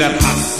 der Hass.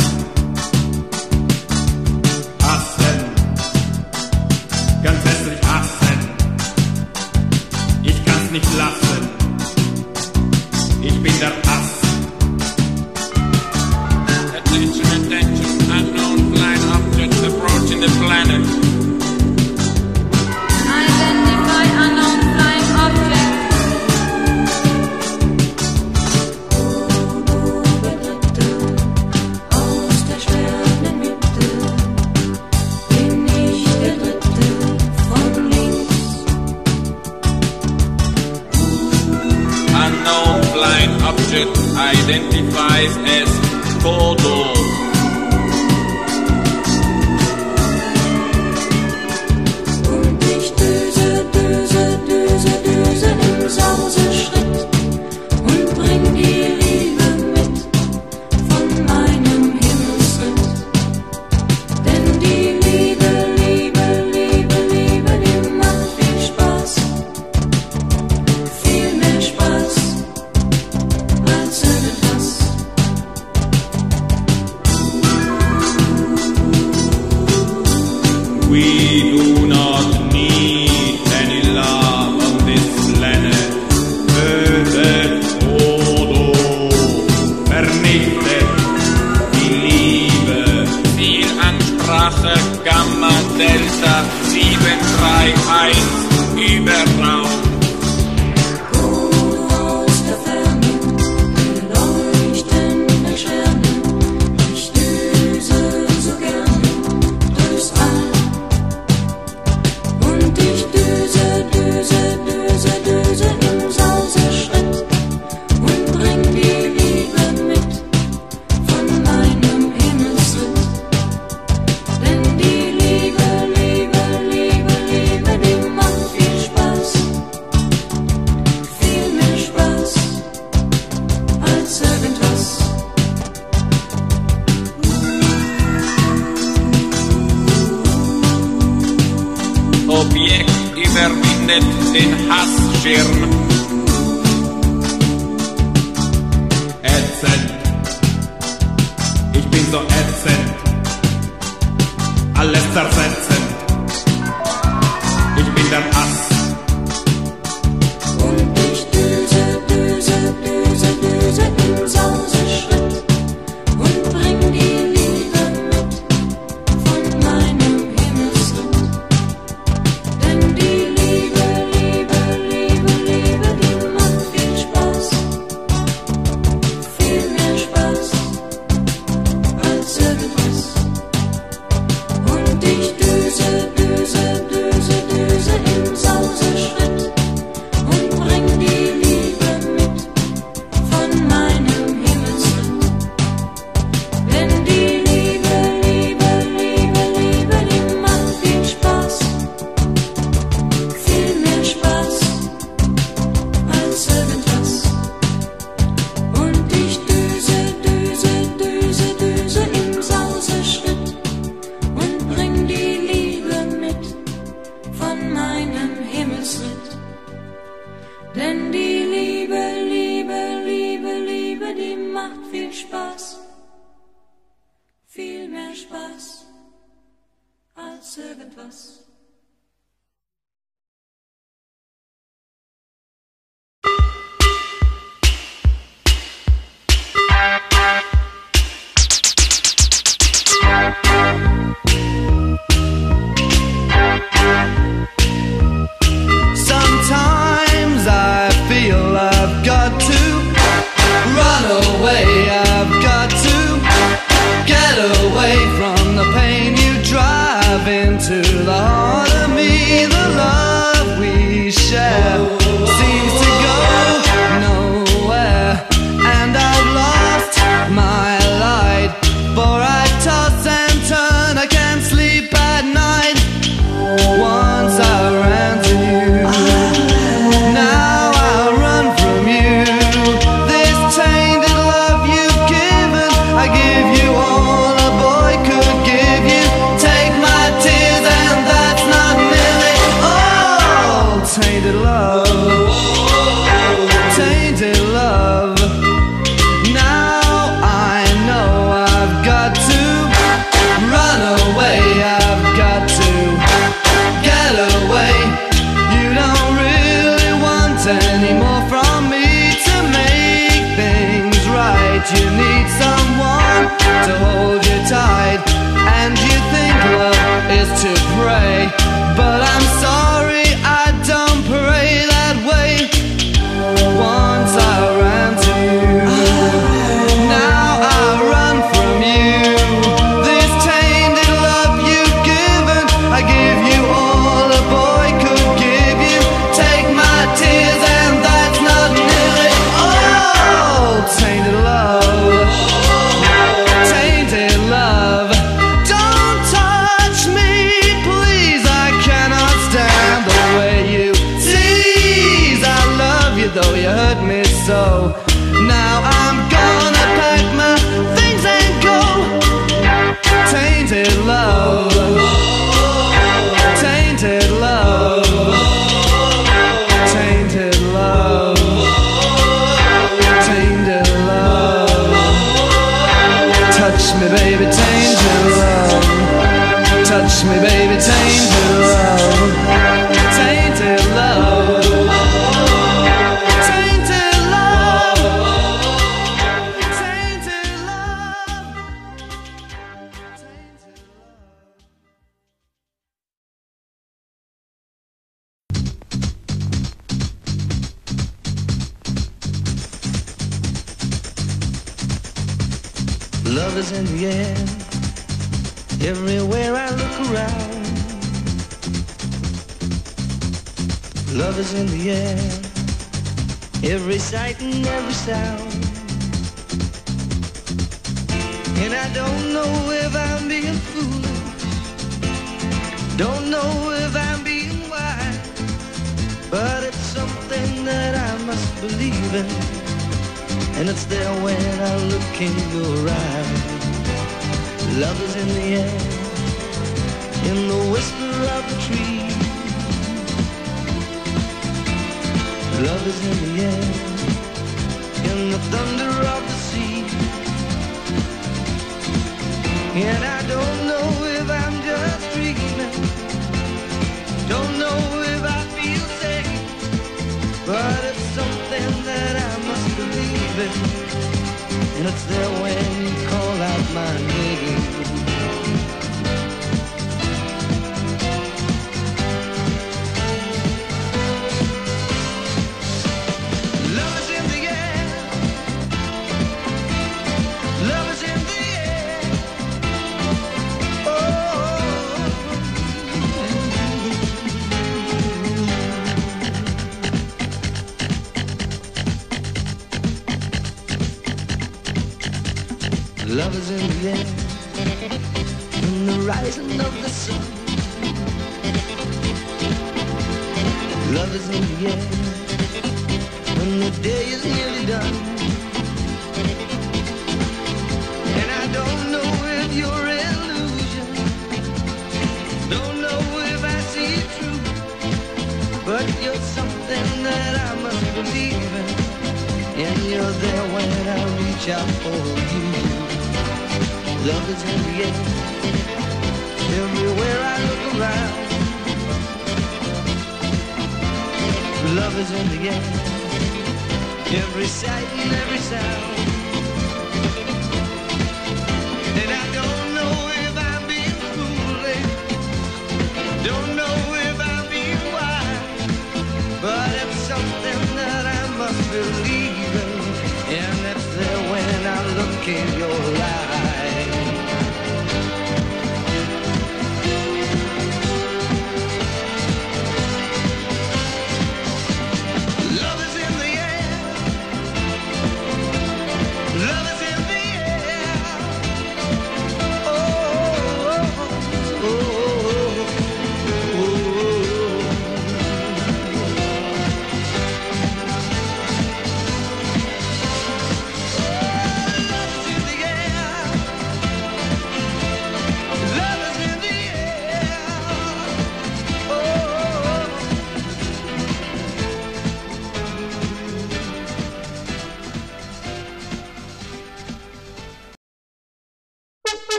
etwas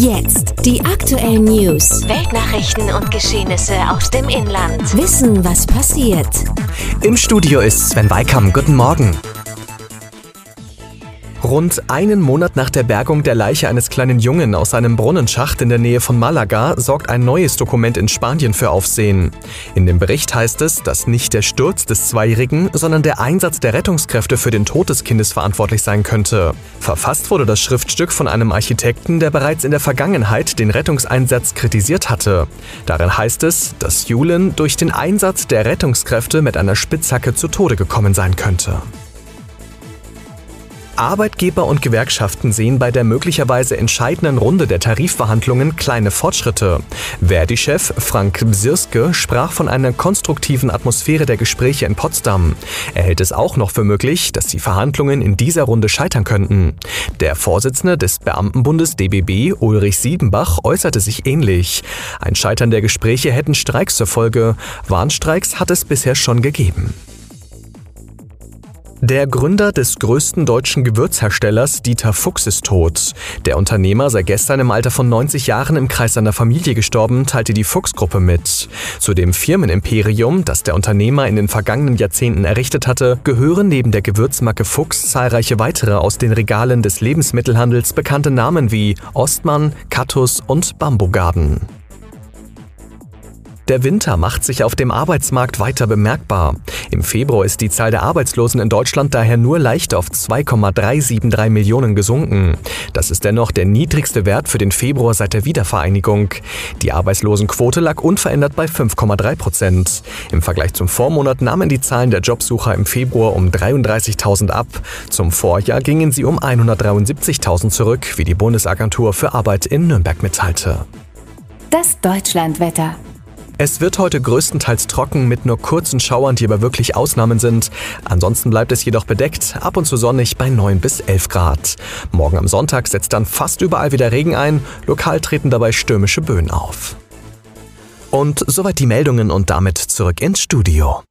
Jetzt die aktuellen News. Weltnachrichten und Geschehnisse aus dem Inland. Wissen, was passiert. Im Studio ist Sven Weikam. Guten Morgen. Rund einen Monat nach der Bergung der Leiche eines kleinen Jungen aus einem Brunnenschacht in der Nähe von Malaga sorgt ein neues Dokument in Spanien für Aufsehen. In dem Bericht heißt es, dass nicht der Sturz des Zweijährigen, sondern der Einsatz der Rettungskräfte für den Tod des Kindes verantwortlich sein könnte. Verfasst wurde das Schriftstück von einem Architekten, der bereits in der Vergangenheit den Rettungseinsatz kritisiert hatte. Darin heißt es, dass Julen durch den Einsatz der Rettungskräfte mit einer Spitzhacke zu Tode gekommen sein könnte. Arbeitgeber und Gewerkschaften sehen bei der möglicherweise entscheidenden Runde der Tarifverhandlungen kleine Fortschritte. Verdi-Chef Frank Bsirske sprach von einer konstruktiven Atmosphäre der Gespräche in Potsdam. Er hält es auch noch für möglich, dass die Verhandlungen in dieser Runde scheitern könnten. Der Vorsitzende des Beamtenbundes DBB, Ulrich Siebenbach, äußerte sich ähnlich. Ein Scheitern der Gespräche hätten Streiks zur Folge. Warnstreiks hat es bisher schon gegeben. Der Gründer des größten deutschen Gewürzherstellers Dieter Fuchs ist tot. Der Unternehmer sei gestern im Alter von 90 Jahren im Kreis seiner Familie gestorben, teilte die Fuchs-Gruppe mit. Zu dem Firmenimperium, das der Unternehmer in den vergangenen Jahrzehnten errichtet hatte, gehören neben der Gewürzmarke Fuchs zahlreiche weitere aus den Regalen des Lebensmittelhandels bekannte Namen wie Ostmann, Kattus und Bambugarden. Der Winter macht sich auf dem Arbeitsmarkt weiter bemerkbar. Im Februar ist die Zahl der Arbeitslosen in Deutschland daher nur leicht auf 2,373 Millionen gesunken. Das ist dennoch der niedrigste Wert für den Februar seit der Wiedervereinigung. Die Arbeitslosenquote lag unverändert bei 5,3 Prozent. Im Vergleich zum Vormonat nahmen die Zahlen der Jobsucher im Februar um 33.000 ab. Zum Vorjahr gingen sie um 173.000 zurück, wie die Bundesagentur für Arbeit in Nürnberg mitteilte. Das Deutschlandwetter. Es wird heute größtenteils trocken mit nur kurzen Schauern, die aber wirklich Ausnahmen sind. Ansonsten bleibt es jedoch bedeckt, ab und zu sonnig bei 9 bis 11 Grad. Morgen am Sonntag setzt dann fast überall wieder Regen ein, lokal treten dabei stürmische Böen auf. Und soweit die Meldungen und damit zurück ins Studio.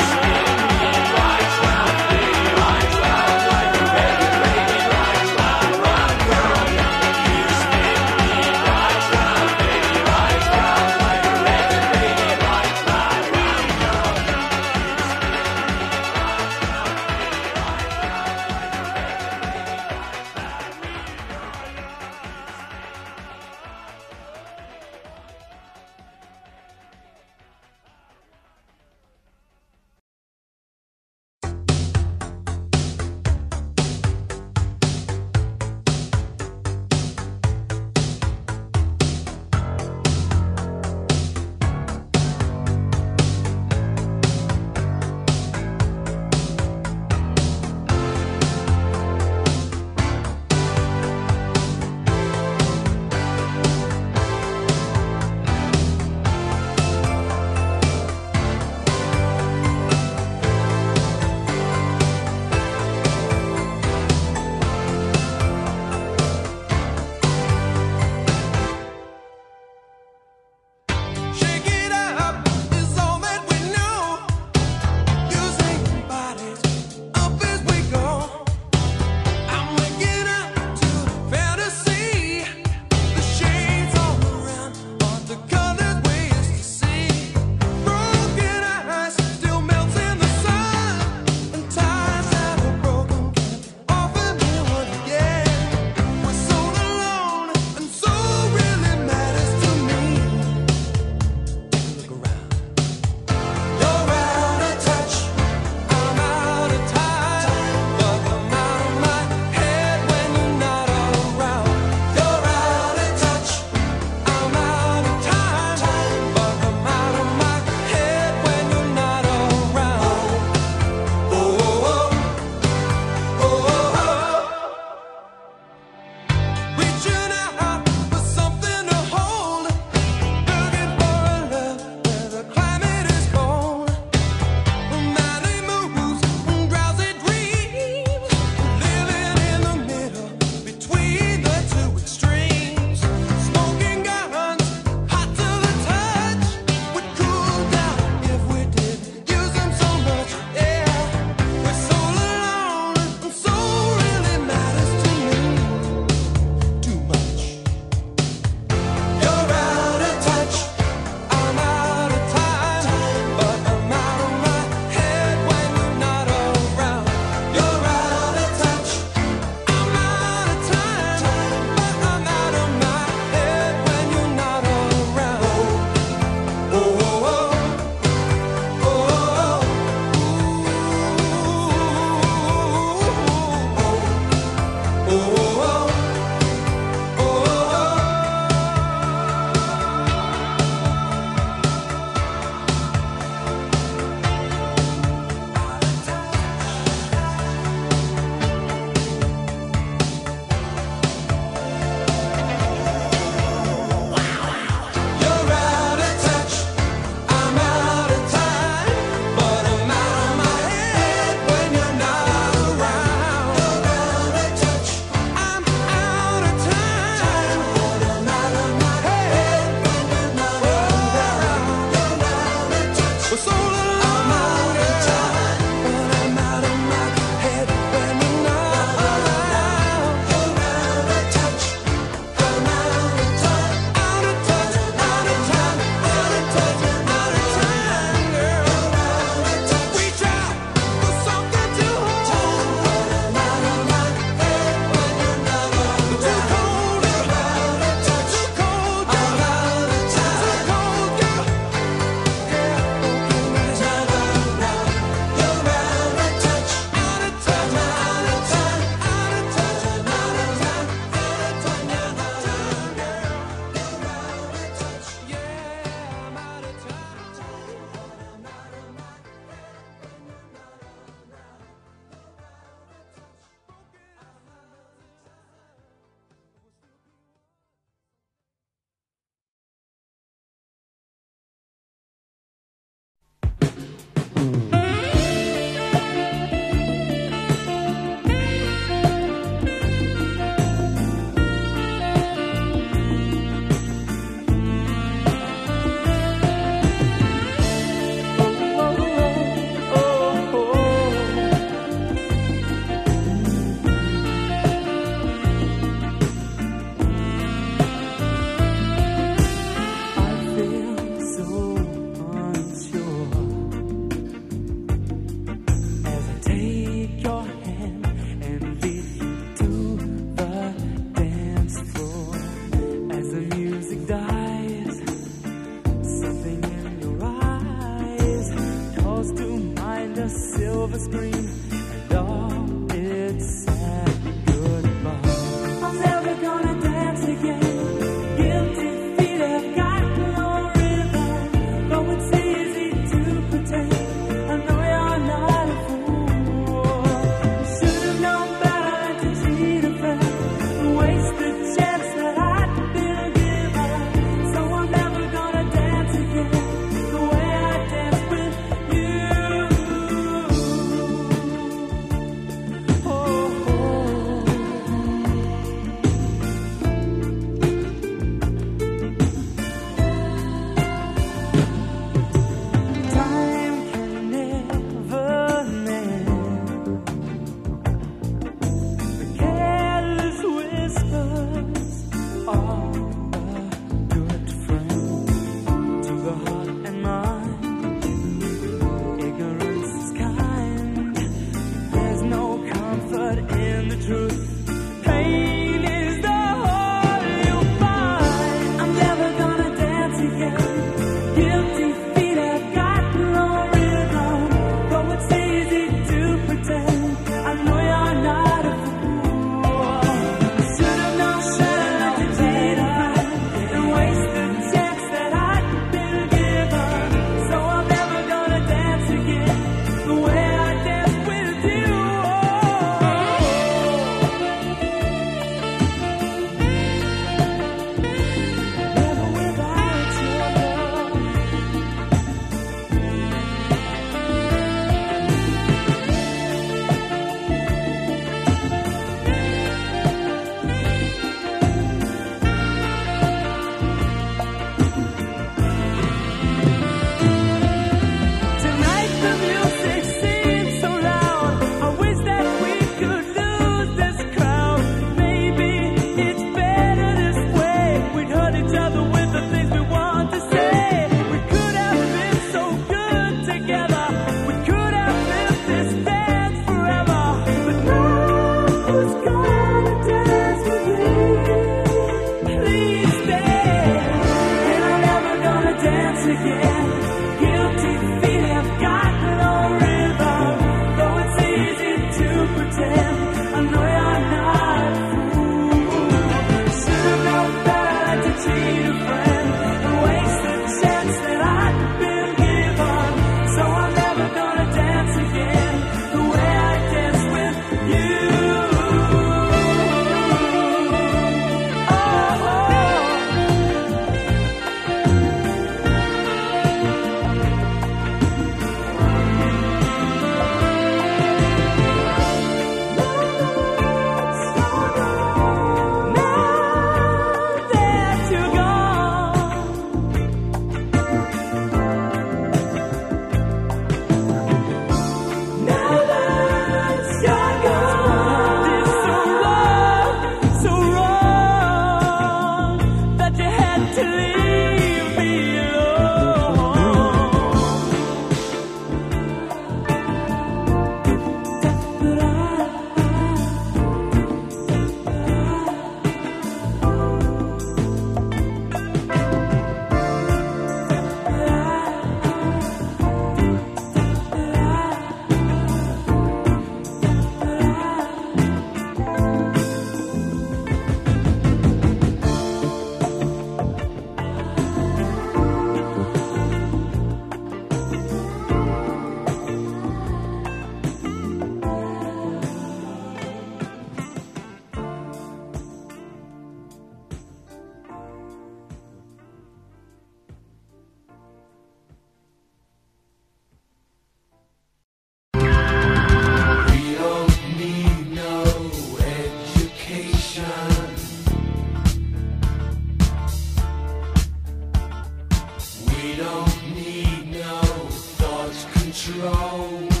roll.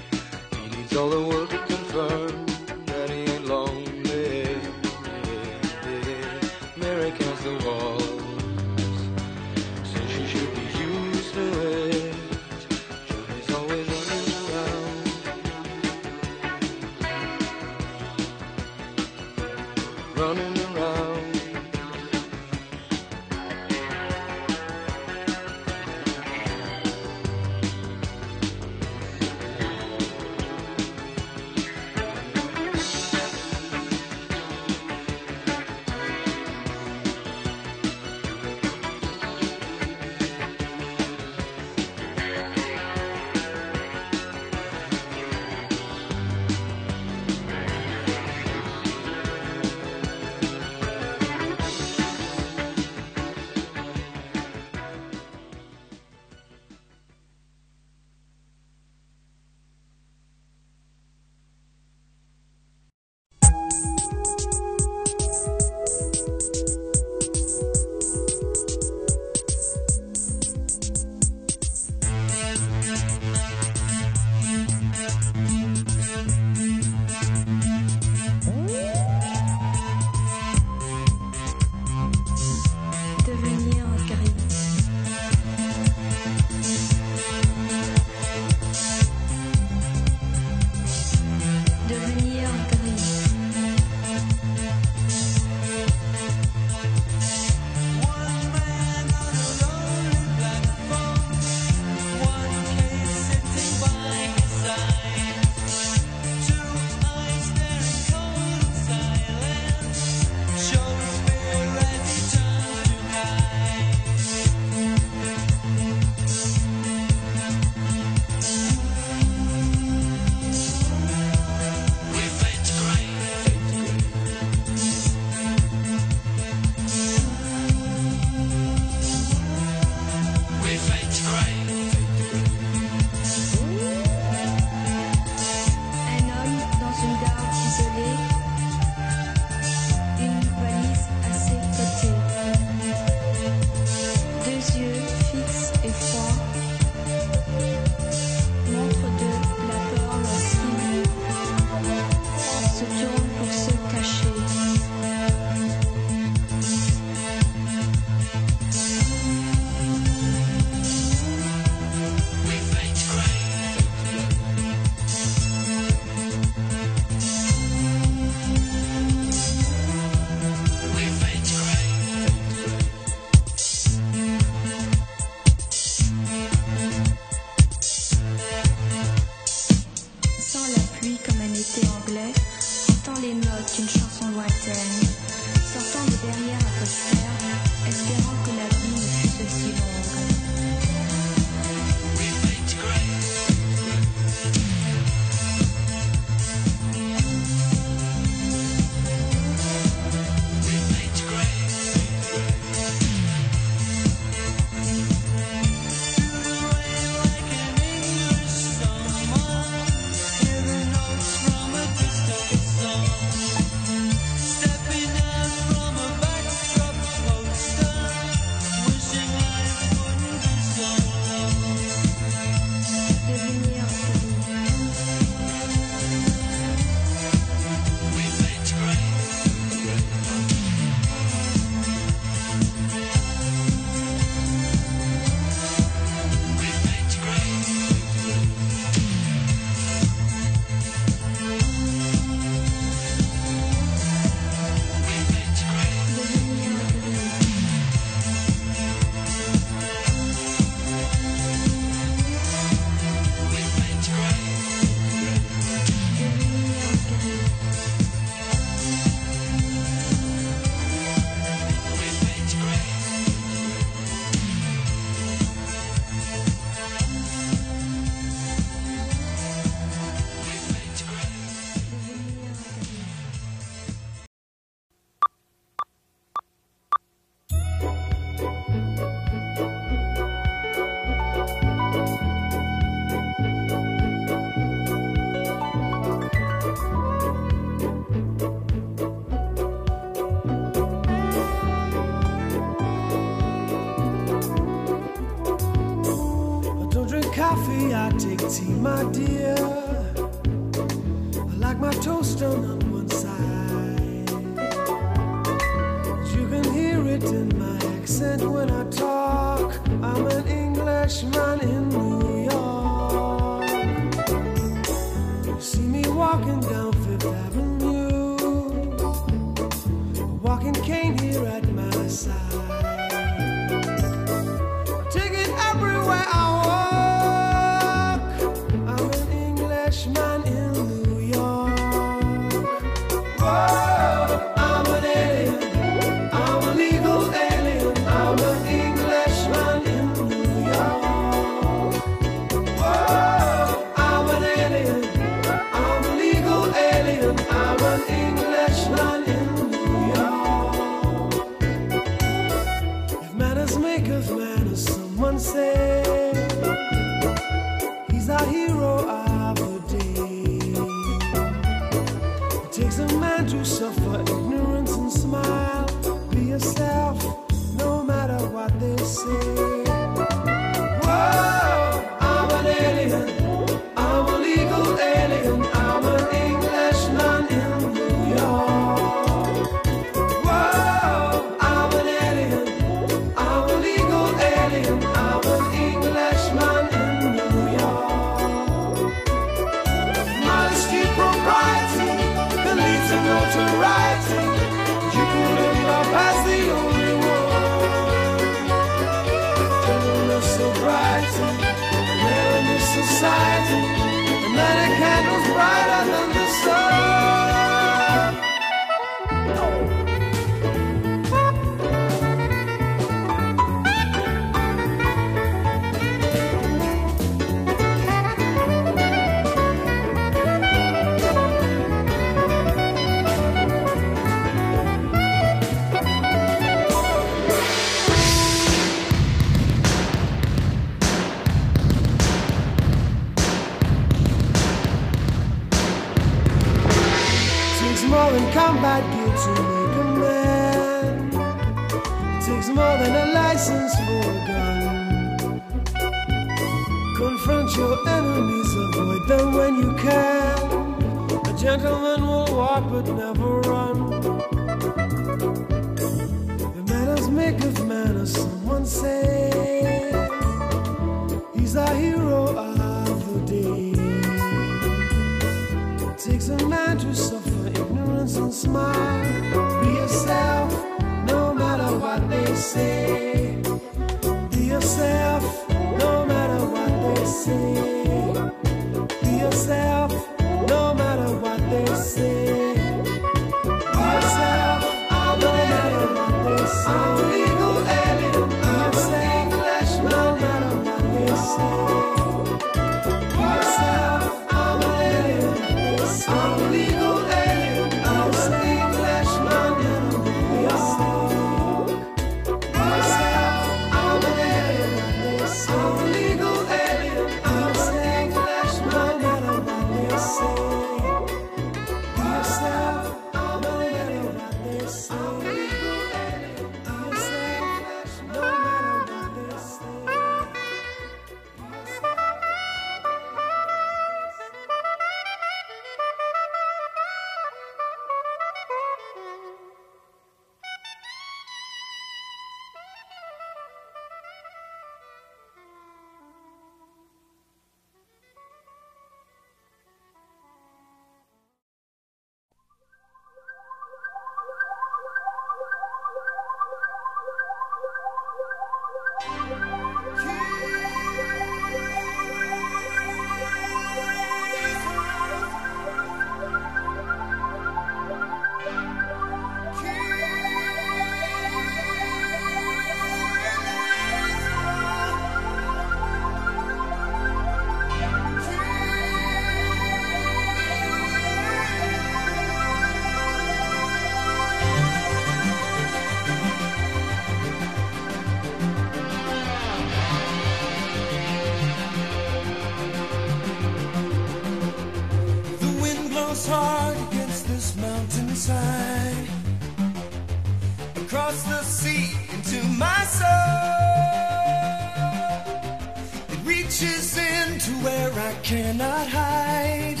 cannot hide.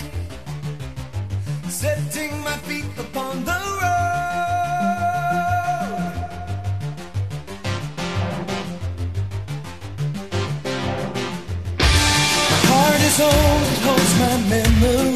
Setting my feet upon the road. My heart is old, it holds my memory.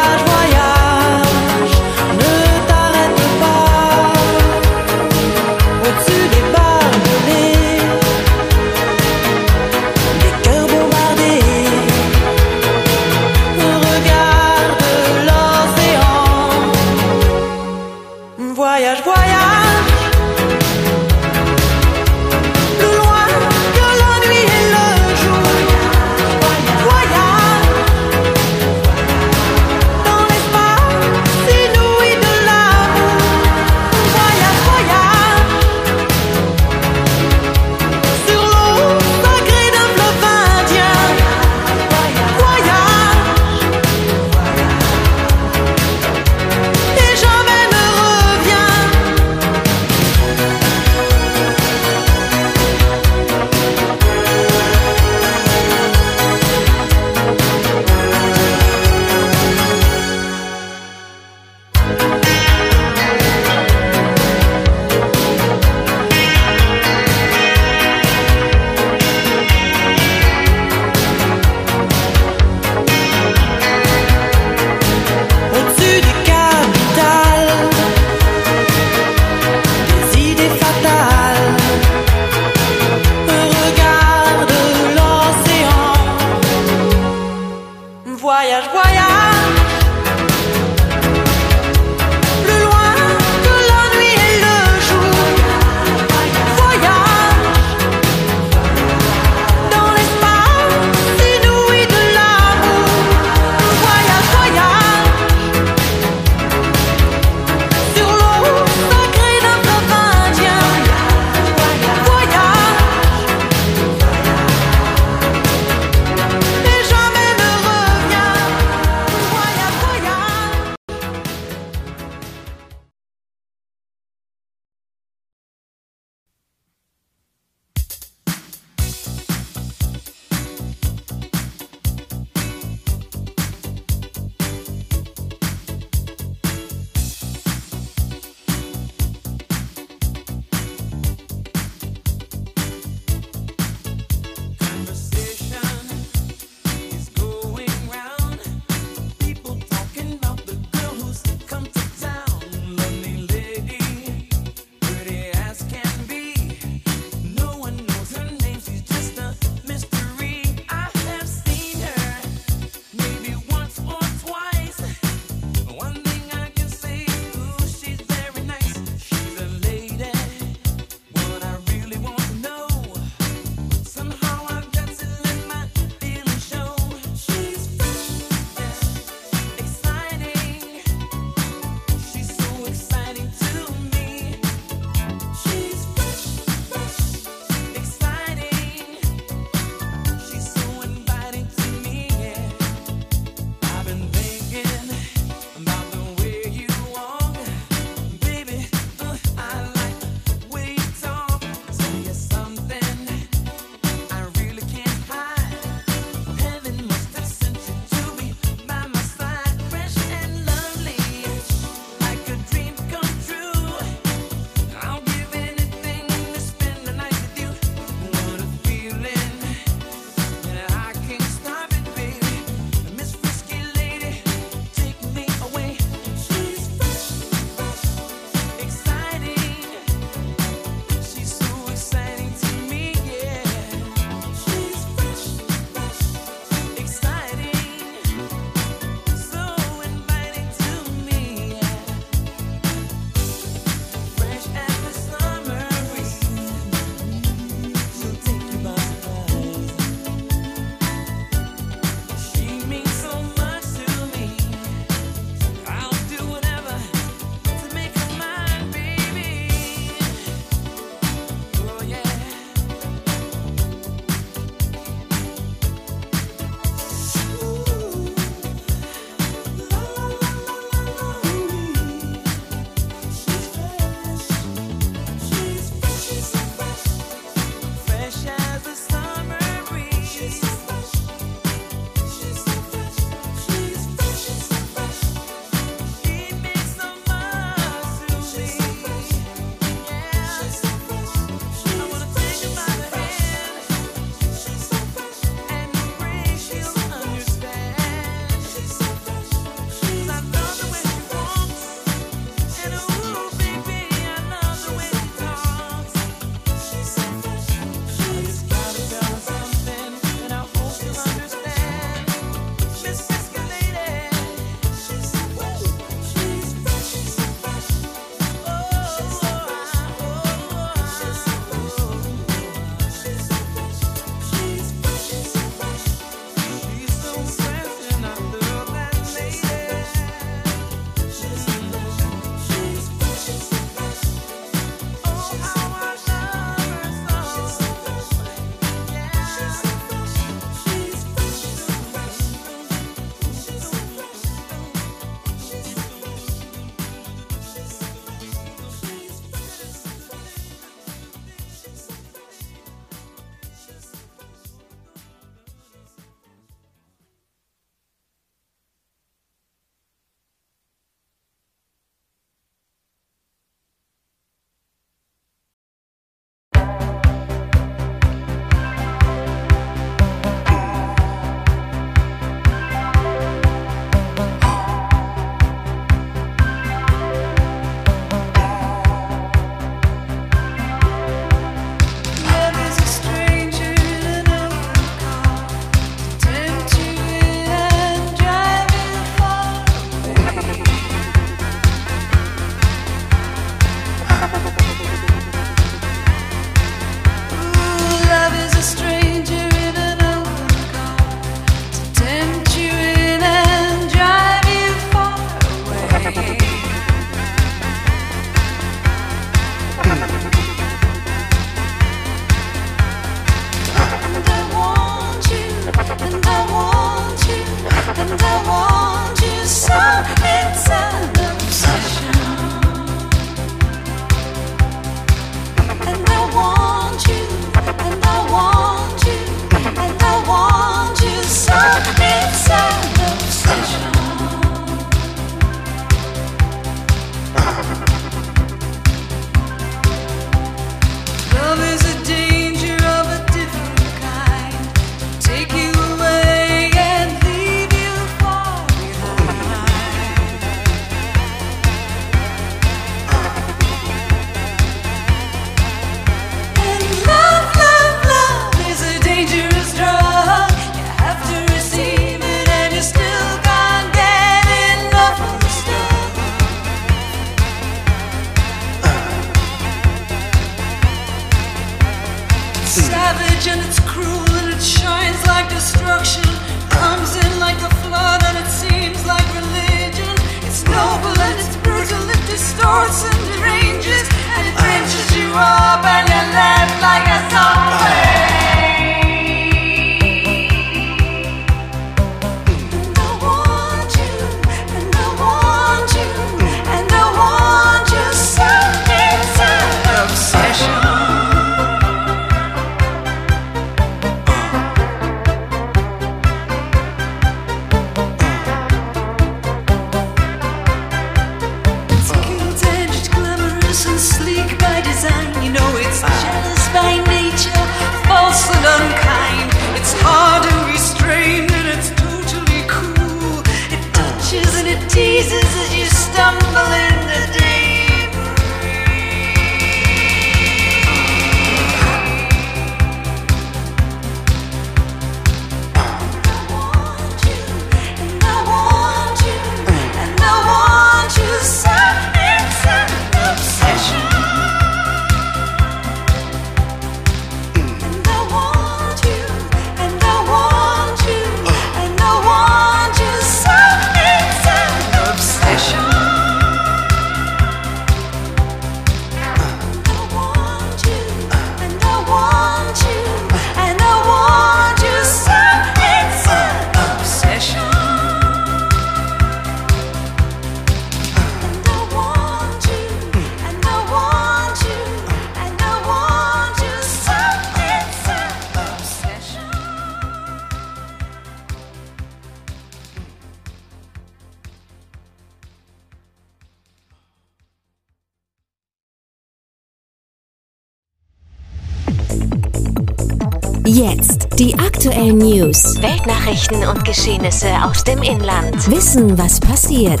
Die aktuellen News. Weltnachrichten und Geschehnisse aus dem Inland. Wissen, was passiert.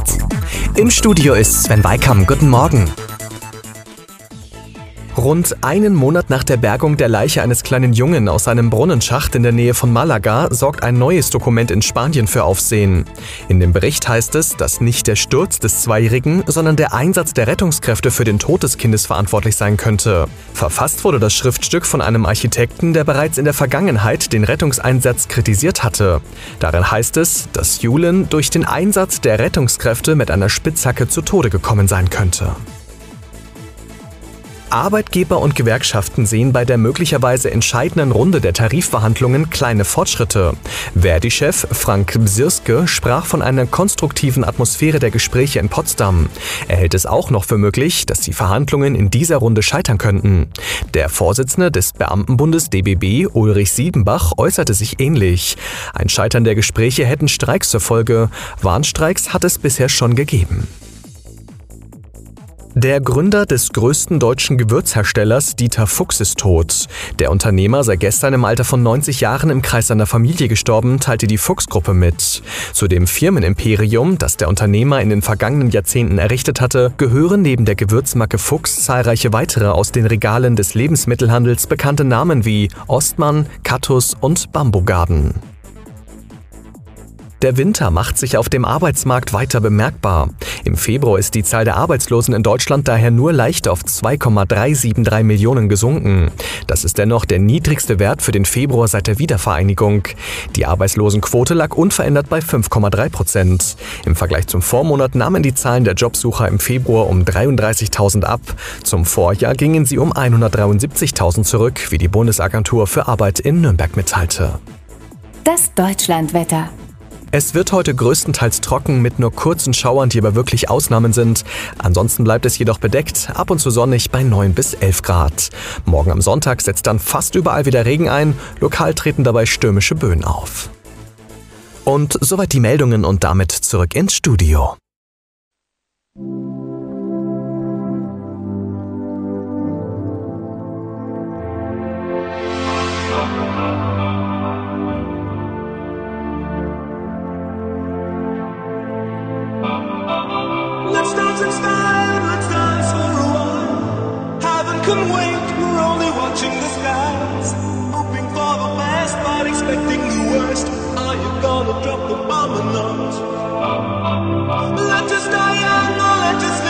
Im Studio ist Sven Weikam. Guten Morgen. Rund einen Monat nach der Bergung der Leiche eines kleinen Jungen aus einem Brunnenschacht in der Nähe von Malaga sorgt ein neues Dokument in Spanien für Aufsehen. In dem Bericht heißt es, dass nicht der Sturz des Zweijährigen, sondern der Einsatz der Rettungskräfte für den Tod des Kindes verantwortlich sein könnte. Verfasst wurde das Schriftstück von einem Architekten, der bereits in der Vergangenheit den Rettungseinsatz kritisiert hatte. Darin heißt es, dass Julen durch den Einsatz der Rettungskräfte mit einer Spitzhacke zu Tode gekommen sein könnte. Arbeitgeber und Gewerkschaften sehen bei der möglicherweise entscheidenden Runde der Tarifverhandlungen kleine Fortschritte. Verdi-Chef Frank Bsirske sprach von einer konstruktiven Atmosphäre der Gespräche in Potsdam. Er hält es auch noch für möglich, dass die Verhandlungen in dieser Runde scheitern könnten. Der Vorsitzende des Beamtenbundes DBB, Ulrich Siebenbach, äußerte sich ähnlich. Ein Scheitern der Gespräche hätten Streiks zur Folge. Warnstreiks hat es bisher schon gegeben. Der Gründer des größten deutschen Gewürzherstellers Dieter Fuchs ist tot. Der Unternehmer sei gestern im Alter von 90 Jahren im Kreis seiner Familie gestorben, teilte die Fuchs-Gruppe mit. Zu dem Firmenimperium, das der Unternehmer in den vergangenen Jahrzehnten errichtet hatte, gehören neben der Gewürzmarke Fuchs zahlreiche weitere aus den Regalen des Lebensmittelhandels bekannte Namen wie Ostmann, Kattus und Bambugarden. Der Winter macht sich auf dem Arbeitsmarkt weiter bemerkbar. Im Februar ist die Zahl der Arbeitslosen in Deutschland daher nur leicht auf 2,373 Millionen gesunken. Das ist dennoch der niedrigste Wert für den Februar seit der Wiedervereinigung. Die Arbeitslosenquote lag unverändert bei 5,3 Prozent. Im Vergleich zum Vormonat nahmen die Zahlen der Jobsucher im Februar um 33.000 ab. Zum Vorjahr gingen sie um 173.000 zurück, wie die Bundesagentur für Arbeit in Nürnberg mitteilte. Das Deutschlandwetter. Es wird heute größtenteils trocken mit nur kurzen Schauern, die aber wirklich Ausnahmen sind. Ansonsten bleibt es jedoch bedeckt, ab und zu sonnig bei 9 bis 11 Grad. Morgen am Sonntag setzt dann fast überall wieder Regen ein, lokal treten dabei stürmische Böen auf. Und soweit die Meldungen und damit zurück ins Studio. Expecting the worst. Are you gonna drop the bomb or not? Let us die young or let us my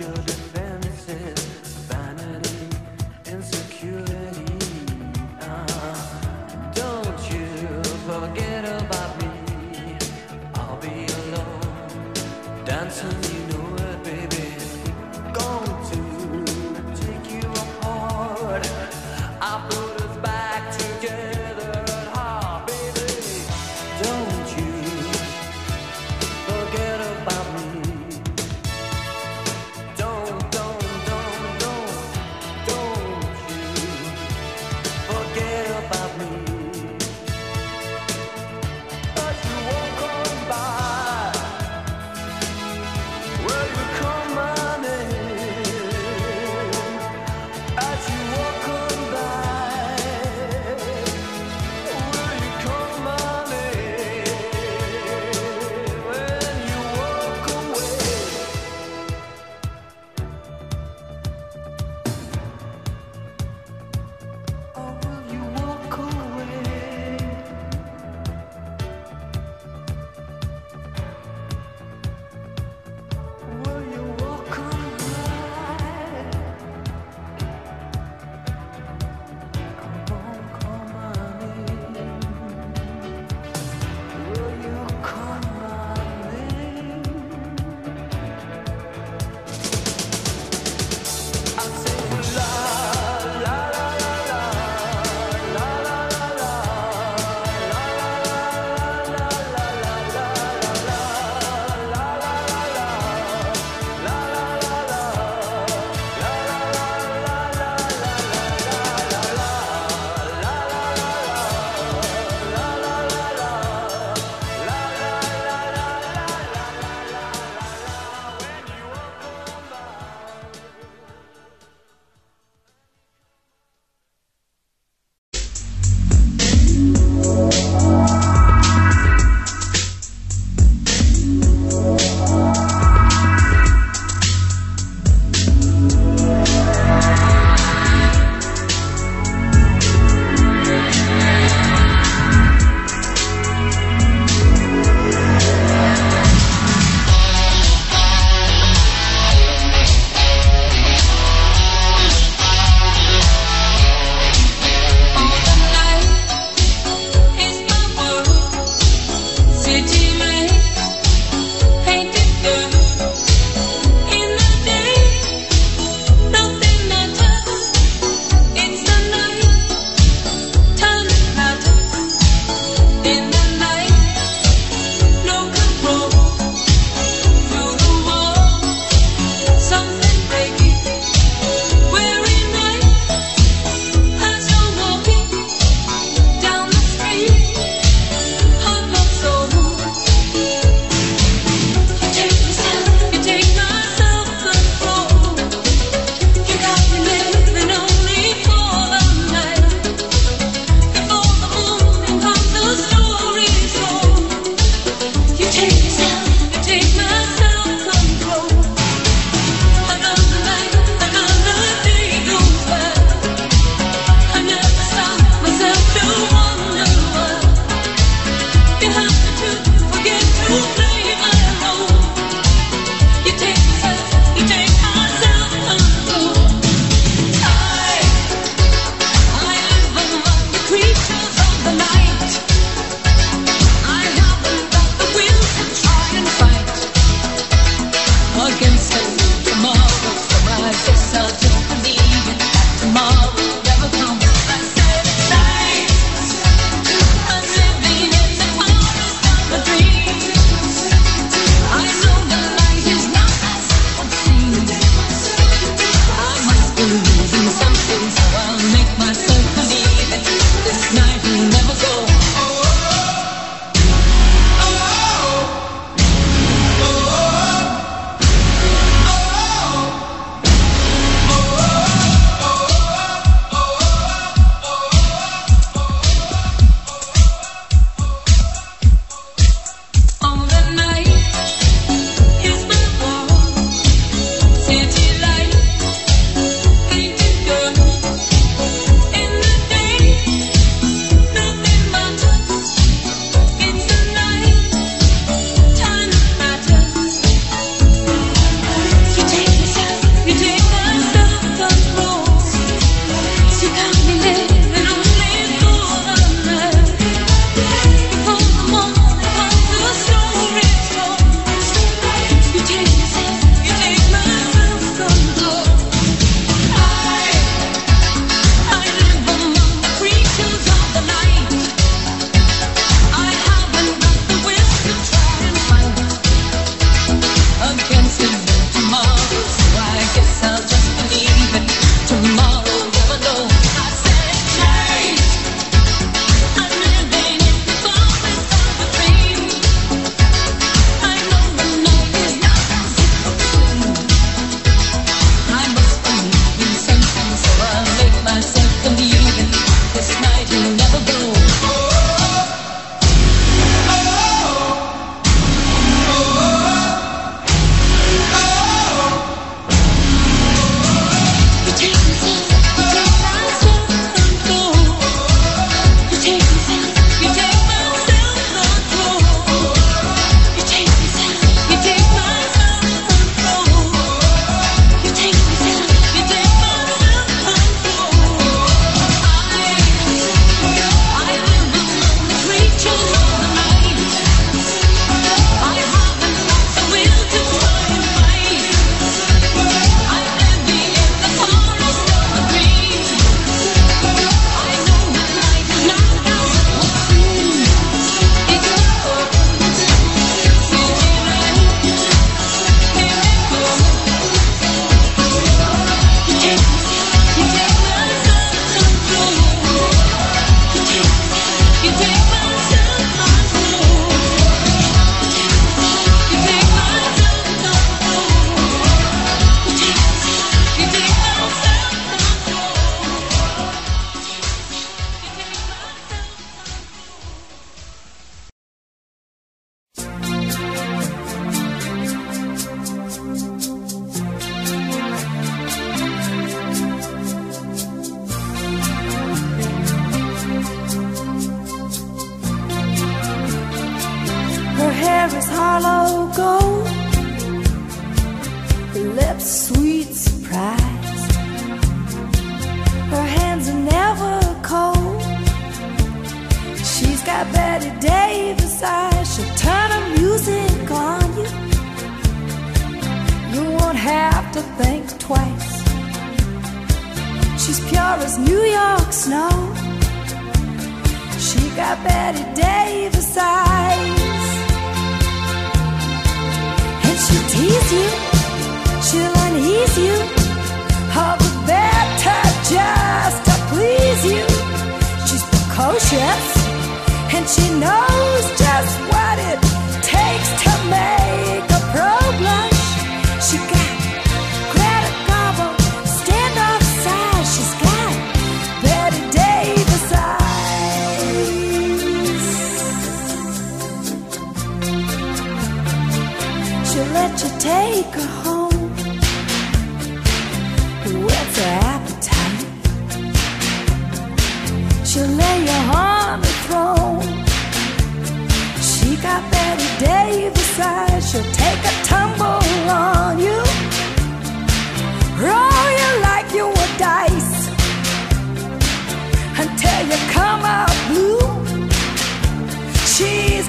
your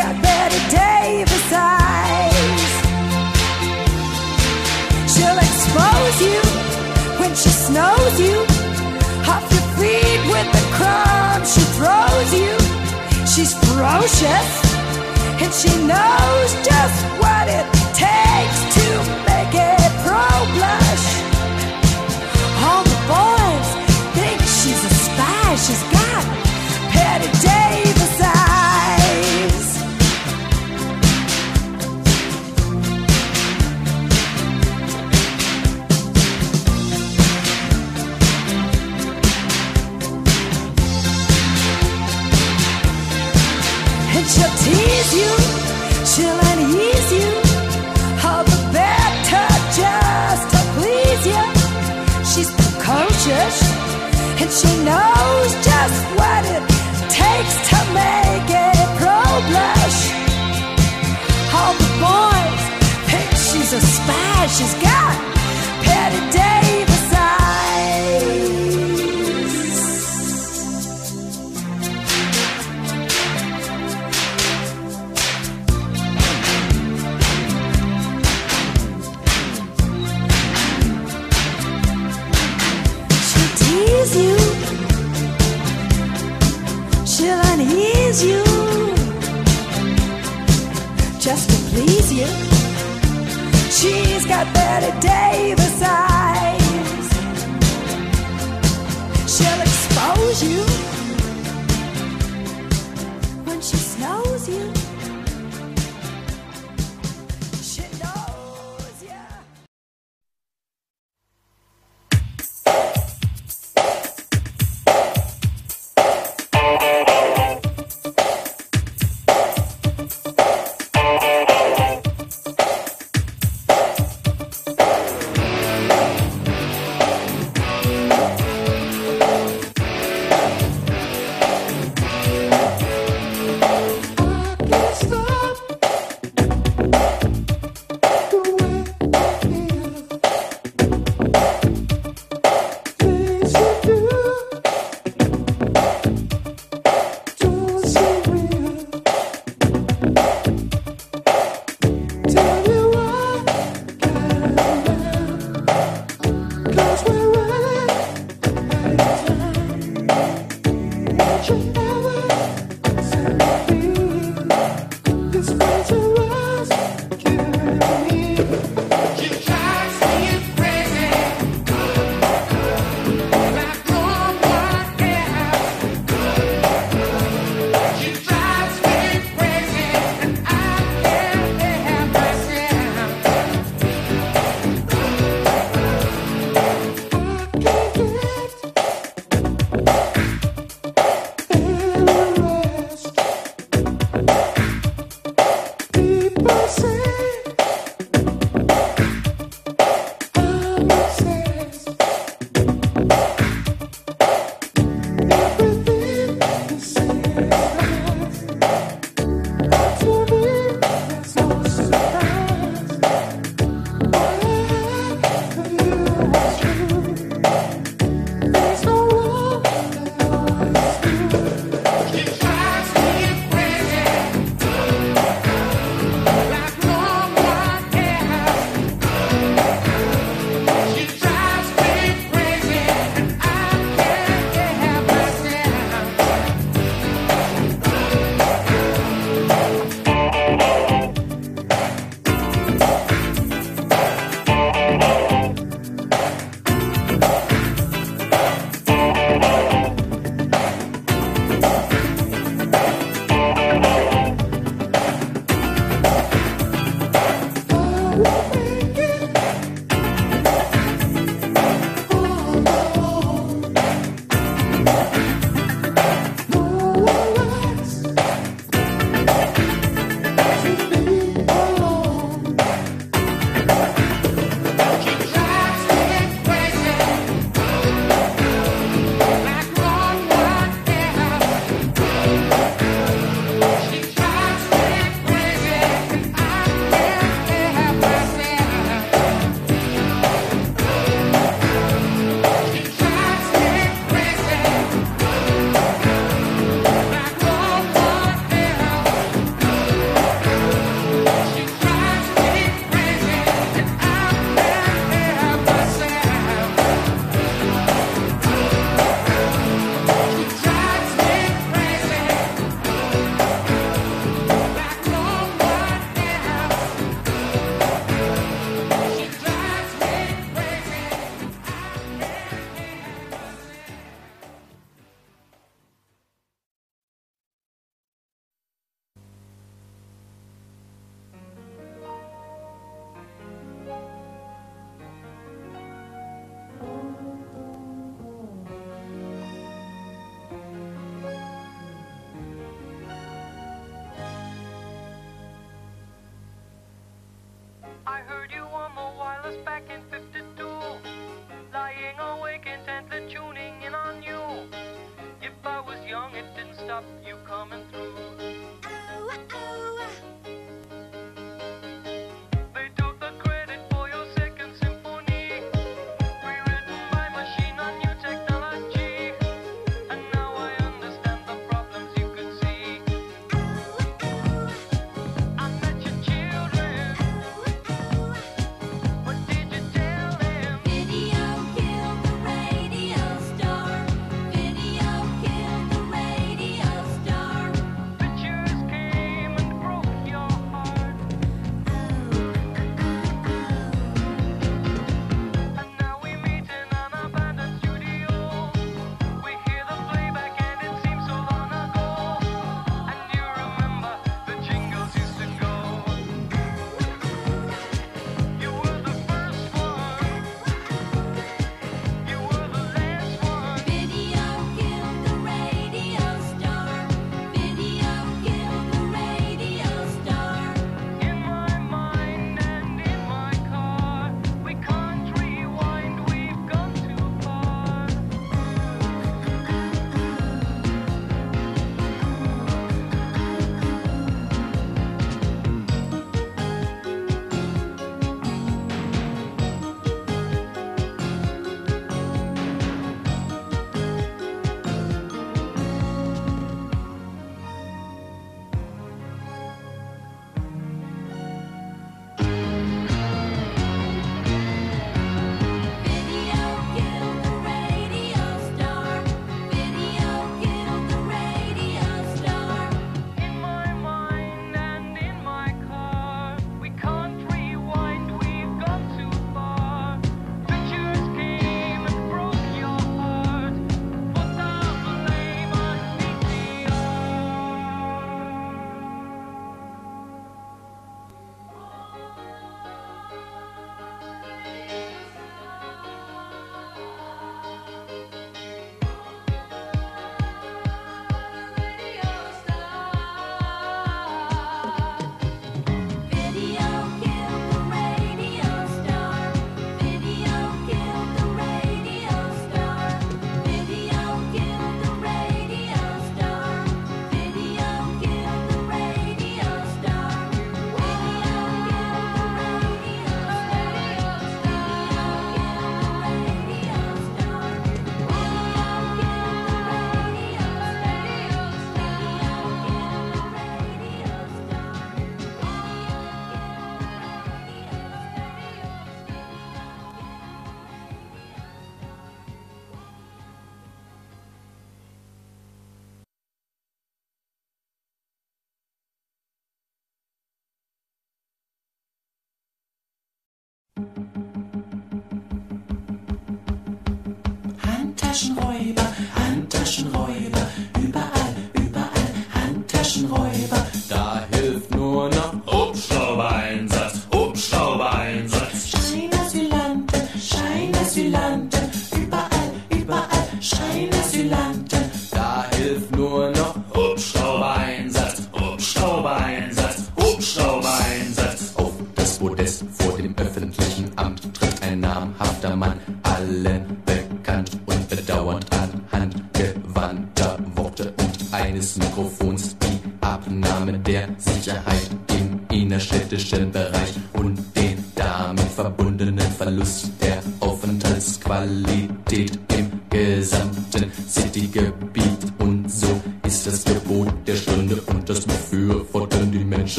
got Betty Davis eyes. She'll expose you when she snows you. Off your feet with the crumbs she throws you. She's ferocious and she knows just what it she'll tease you, unease you. All the better just to please you. She's precocious, and she knows just what it takes to make a pro blush. All the boys think she's a spy. She's got Patty Davis you. Just to please you. She's got Betty Davis eyes. She'll expose you. When she snows you.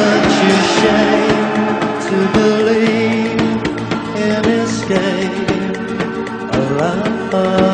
Such a shame to believe in escape. From